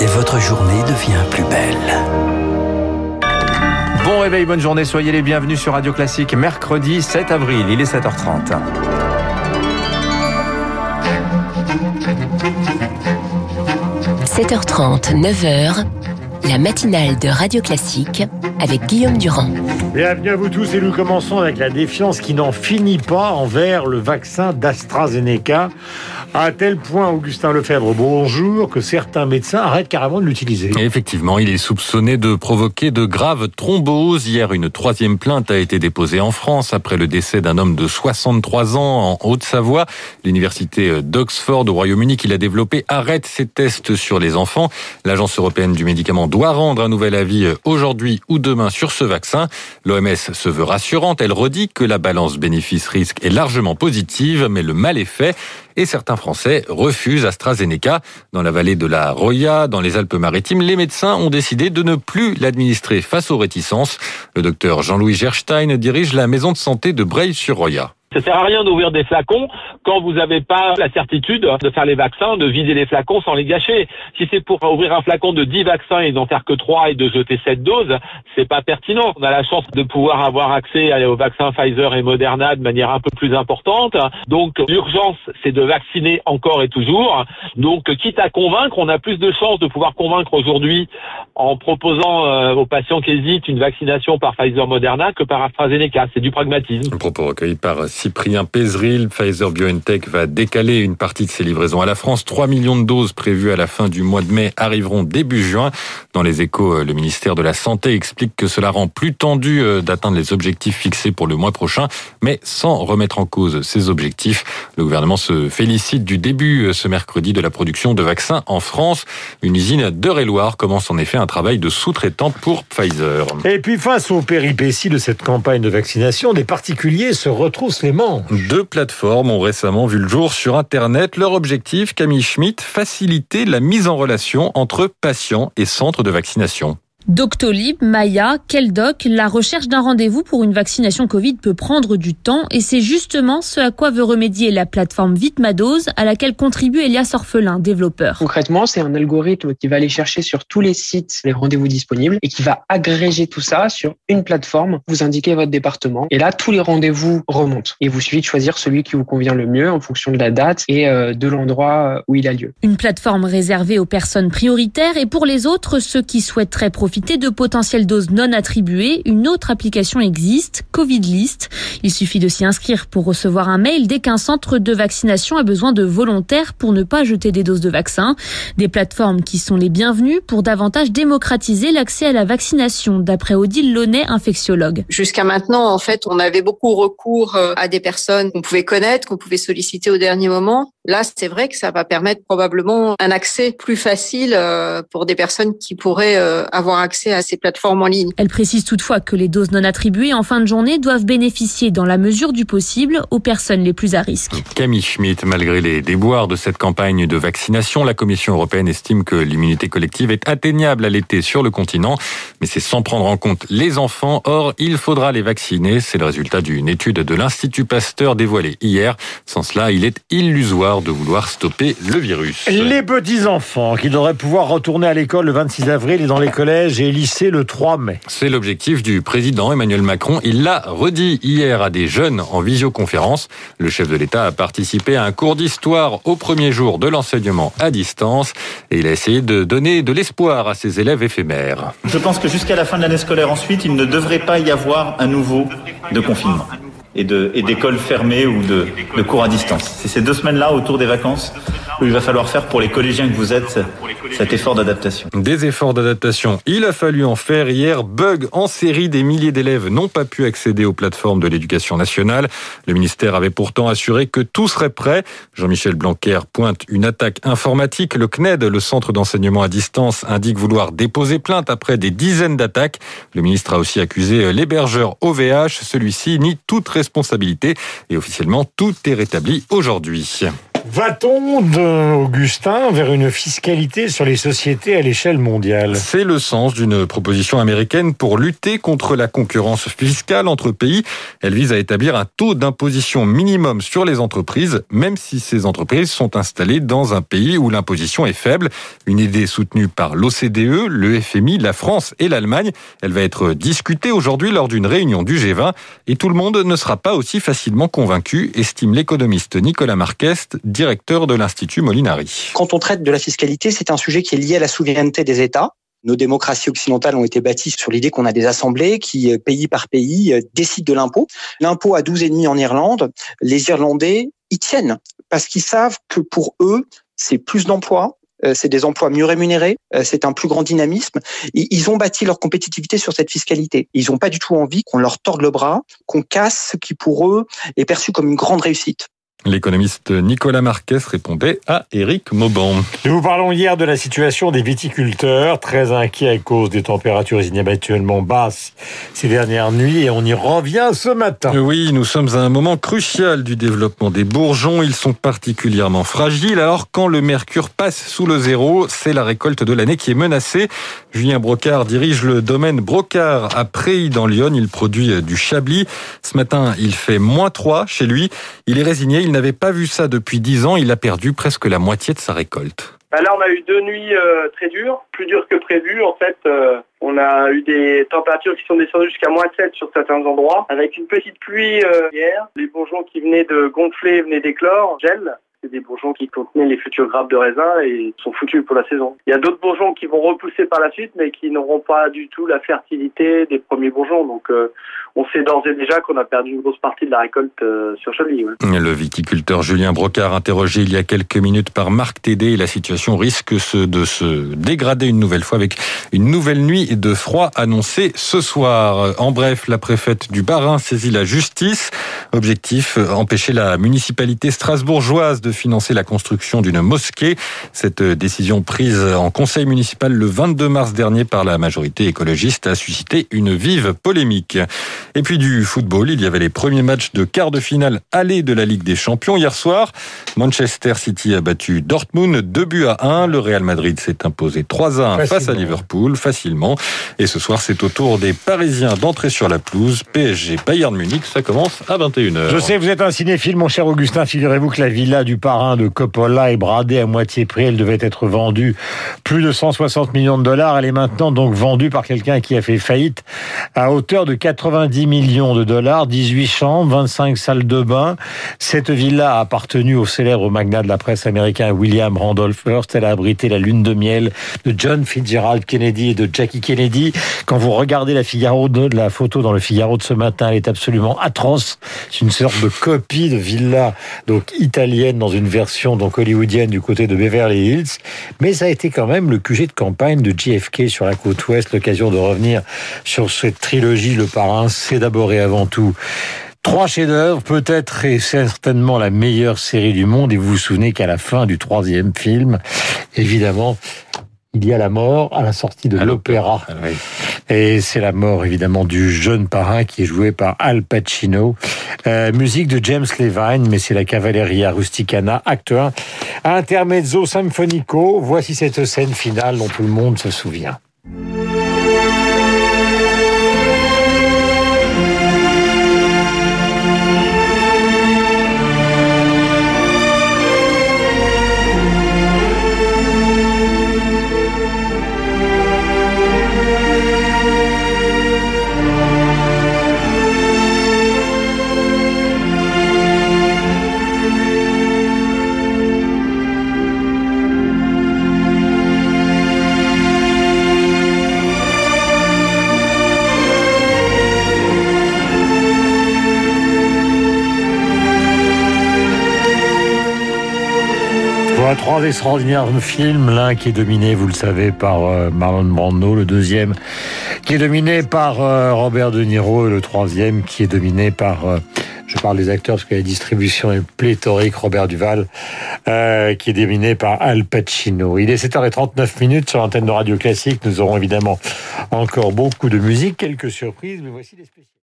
Et votre journée devient plus belle. Bon réveil, bonne journée, soyez les bienvenus sur Radio Classique, mercredi 7 avril, il est 7h30. – 7h30, 9h, la matinale de Radio Classique avec Guillaume Durand. Bienvenue à vous tous et nous commençons avec la défiance qui n'en finit pas envers le vaccin d'AstraZeneca. À tel point, Augustin Lefebvre, bonjour, que certains médecins arrêtent carrément de l'utiliser. Effectivement, il est soupçonné de provoquer de graves thromboses. Hier, une troisième plainte a été déposée en France après le décès d'un homme de 63 ans en Haute-Savoie. L'université d'Oxford au Royaume-Uni qui l'a développé arrête ses tests sur les enfants. L'Agence européenne du médicament doit rendre un nouvel avis aujourd'hui ou demain sur ce vaccin. L'OMS se veut rassurante. Elle redit que la balance bénéfice-risque est largement positive, mais le mal est fait et certains Français refusent AstraZeneca. Dans la vallée de la Roya, dans les Alpes-Maritimes, les médecins ont décidé de ne plus l'administrer face aux réticences. Le docteur Jean-Louis Gerstein dirige la maison de santé de Breil-sur-Roya. Ça sert à rien d'ouvrir des flacons quand vous n'avez pas la certitude de faire les vaccins, de vider les flacons sans les gâcher. Si c'est pour ouvrir un flacon de 10 vaccins et d'en faire que 3 et de jeter 7 doses, c'est pas pertinent. On a la chance de pouvoir avoir accès aux vaccins Pfizer et Moderna de manière un peu plus importante. Donc l'urgence, c'est de vacciner encore et toujours. Donc quitte à convaincre, on a plus de chances de pouvoir convaincre aujourd'hui en proposant euh, aux patients qui hésitent une vaccination par Pfizer Moderna que par AstraZeneca. C'est du pragmatisme. Un propos recueilli par Cyprien Pézeril. Pfizer BioNTech va décaler une partie de ses livraisons à la France. 3 millions de doses prévues à la fin du mois de mai arriveront début juin. Dans les échos, le ministère de la Santé explique que cela rend plus tendu euh, d'atteindre les objectifs fixés pour le mois prochain, mais sans remettre en cause ces objectifs. Le gouvernement se félicite du début euh, ce mercredi de la production de vaccins en France. Une usine d'Eure-et-Loire commence en effet un travail de sous-traitant pour Pfizer. Et puis face aux péripéties de cette campagne de vaccination, des particuliers se retrouvent deux plateformes ont récemment vu le jour sur Internet. Leur objectif, Camille Schmitt, faciliter la mise en relation entre patients et centres de vaccination. Doctolib, Maya, Keldoc, la recherche d'un rendez-vous pour une vaccination Covid peut prendre du temps et c'est justement ce à quoi veut remédier la plateforme Vitmadose à laquelle contribue Elias Orphelin, développeur. Concrètement, c'est un algorithme qui va aller chercher sur tous les sites les rendez-vous disponibles et qui va agréger tout ça sur une plateforme. Vous indiquez votre département et là, tous les rendez-vous remontent. Et vous suffit de choisir celui qui vous convient le mieux en fonction de la date et euh, de l'endroit où il a lieu. Une plateforme réservée aux personnes prioritaires et pour les autres, ceux qui souhaiteraient profiter de potentielles doses non attribuées, une autre application existe, Covid List. Il suffit de s'y inscrire pour recevoir un mail dès qu'un centre de vaccination a besoin de volontaires pour ne pas jeter des doses de vaccin. Des plateformes qui sont les bienvenues pour davantage démocratiser l'accès à la vaccination, d'après Odile Launay, infectiologue. Jusqu'à maintenant, en fait, on avait beaucoup recours euh, à des personnes qu'on pouvait connaître, qu'on pouvait solliciter au dernier moment. Là, c'est vrai que ça va permettre probablement un accès plus facile euh, pour des personnes qui pourraient euh, avoir accès à ces plateformes en ligne. Elle précise toutefois que les doses non attribuées en fin de journée doivent bénéficier dans la mesure du possible aux personnes les plus à risque. Camille Schmitt, malgré les déboires de cette campagne de vaccination, la Commission européenne estime que l'immunité collective est atteignable à l'été sur le continent, mais c'est sans prendre en compte les enfants. Or, il faudra les vacciner. C'est le résultat d'une étude de l'Institut Pasteur dévoilée hier. Sans cela, il est illusoire de vouloir stopper le virus. Les petits-enfants qui devraient pouvoir retourner à l'école le 26 avril et dans les collèges et lycées le 3 mai. C'est l'objectif du président Emmanuel Macron. Il l'a redit hier à des jeunes en visioconférence. Le chef de l'État a participé à un cours d'histoire au premier jour de l'enseignement à distance et il a essayé de donner de l'espoir à ses élèves éphémères. Je pense que jusqu'à la fin de l'année scolaire ensuite, il ne devrait pas y avoir un nouveau de confinement et d'écoles fermées ou de, de cours à distance. C'est ces deux semaines-là, autour des vacances, il va falloir faire pour les collégiens que vous êtes cet effort d'adaptation. Des efforts d'adaptation, il a fallu en faire hier. Bug en série, des milliers d'élèves n'ont pas pu accéder aux plateformes de l'éducation nationale. Le ministère avait pourtant assuré que tout serait prêt. Jean-Michel Blanquer pointe une attaque informatique. Le CNED, le centre d'enseignement à distance, indique vouloir déposer plainte après des dizaines d'attaques. Le ministre a aussi accusé l'hébergeur OVH. Celui-ci nie toute responsabilité et officiellement tout est rétabli aujourd'hui. Va-t-on, Augustin, vers une fiscalité sur les sociétés à l'échelle mondiale? C'est le sens d'une proposition américaine pour lutter contre la concurrence fiscale entre pays. Elle vise à établir un taux d'imposition minimum sur les entreprises, même si ces entreprises sont installées dans un pays où l'imposition est faible. Une idée soutenue par l'OCDE, le FMI, la France et l'Allemagne. Elle va être discutée aujourd'hui lors d'une réunion du G20 et tout le monde ne sera pas aussi facilement convaincu, estime l'économiste Nicolas Marquest, directeur de l'Institut Molinari. Quand on traite de la fiscalité, c'est un sujet qui est lié à la souveraineté des États. Nos démocraties occidentales ont été bâties sur l'idée qu'on a des assemblées qui, euh, pays par pays, euh, décident de l'impôt. L'impôt à 12,5 en Irlande, les Irlandais y tiennent parce qu'ils savent que pour eux, c'est plus d'emplois, euh, c'est des emplois mieux rémunérés, c'est un plus grand dynamisme. Ils ont bâti leur compétitivité sur cette fiscalité. Ils n'ont pas du tout envie qu'on leur torde le bras, qu'on casse ce qui pour eux est perçu comme une grande réussite. L'économiste Nicolas Marquez répondait à Éric Mauban. Nous vous parlons hier de la situation des viticulteurs, très inquiets à cause des températures inhabituellement basses ces dernières nuits, et on y revient ce matin. Oui, nous sommes à un moment crucial du développement des bourgeons. Ils sont particulièrement fragiles. Alors, quand le mercure passe sous le zéro, c'est la récolte de l'année qui est menacée. Julien Brocard dirige le domaine Brocard à Préy dans Lyon. Il produit du chablis. Ce matin, il fait moins 3 chez lui. Il est résigné il n'avait pas vu ça depuis dix ans. Il a perdu presque la moitié de sa récolte. Bah là, on a eu deux nuits euh, très dures, plus dures que prévu. En fait, euh, on a eu des températures qui sont descendues jusqu'à moins 7 sur certains endroits, avec une petite pluie euh, hier. Les bourgeons qui venaient de gonfler venaient d'éclore, gel. C'est des bourgeons qui contenaient les futures grappes de raisin et sont foutus pour la saison. Il y a d'autres bourgeons qui vont repousser par la suite, mais qui n'auront pas du tout la fertilité des premiers bourgeons. Donc, on sait d'ores et déjà qu'on a perdu une grosse partie de la récolte euh, sur Chablis. Le viticulteur Julien Brocard, interrogé il y a quelques minutes par Marc Tédé, la situation risque de se dégrader une nouvelle fois avec une nouvelle nuit de froid annoncée ce soir. En bref, la préfète du Bas-Rhin saisit la justice. Objectif, empêcher la municipalité strasbourgeoise de financer la construction d'une mosquée. Cette décision prise en conseil municipal le 22 mars dernier par la majorité écologiste a suscité une vive polémique. Et puis du football, il y avait les premiers matchs de quart de finale aller de la Ligue des Champions. Hier soir, Manchester City a battu Dortmund 2 buts à 1. Le Real Madrid s'est imposé 3 à 1 face à Liverpool facilement. Et ce soir, c'est au tour des Parisiens d'entrer sur la pelouse. PSG Bayern Munich, ça commence à 21h. Je sais, vous êtes un cinéphile, mon cher Augustin. Figurez-vous que la villa du parrain de Coppola est bradée à moitié prix. Elle devait être vendue plus de 160 millions de dollars. Elle est maintenant donc vendue par quelqu'un qui a fait faillite à hauteur de 90 10 millions de dollars, 18 chambres, 25 salles de bain. Cette villa a appartenu au célèbre magnat de la presse américain William Randolph Hearst. Elle a abrité la lune de miel de John Fitzgerald Kennedy et de Jackie Kennedy. Quand vous regardez la Figaro de photo dans le Figaro de ce matin, elle est absolument atroce. C'est une sorte de copie de villa donc italienne une version donc hollywoodienne du côté de Beverly Hills. Mais ça a été quand même le QG de campagne de JFK sur la côte ouest, l'occasion de revenir sur cette trilogie Le Parrain c'est d'abord et avant tout Trois chefs-d'œuvre, peut-être et certainement la meilleure série du monde. Et vous vous souvenez qu'à la fin du troisième film, évidemment, il y a la mort à la sortie de l'opéra. Et c'est la mort, évidemment, du jeune parrain qui est joué par Al Pacino. Euh, musique de James Levine, mais c'est la Cavalleria Rusticana, acte 1. Intermezzo Symphonico. Voici cette scène finale dont tout le monde se souvient. Trois extraordinaires films, l'un qui est dominé, vous le savez, par euh, Marlon Brando, le deuxième qui est dominé par euh, Robert De Niro et le troisième qui est dominé par, euh, je parle des acteurs parce que la distribution est pléthorique, Robert Duval, qui est dominé par Al Pacino. Il est 7h39 minutes sur l'antenne de Radio Classique. Nous aurons évidemment encore beaucoup de musique, quelques surprises, mais voici les.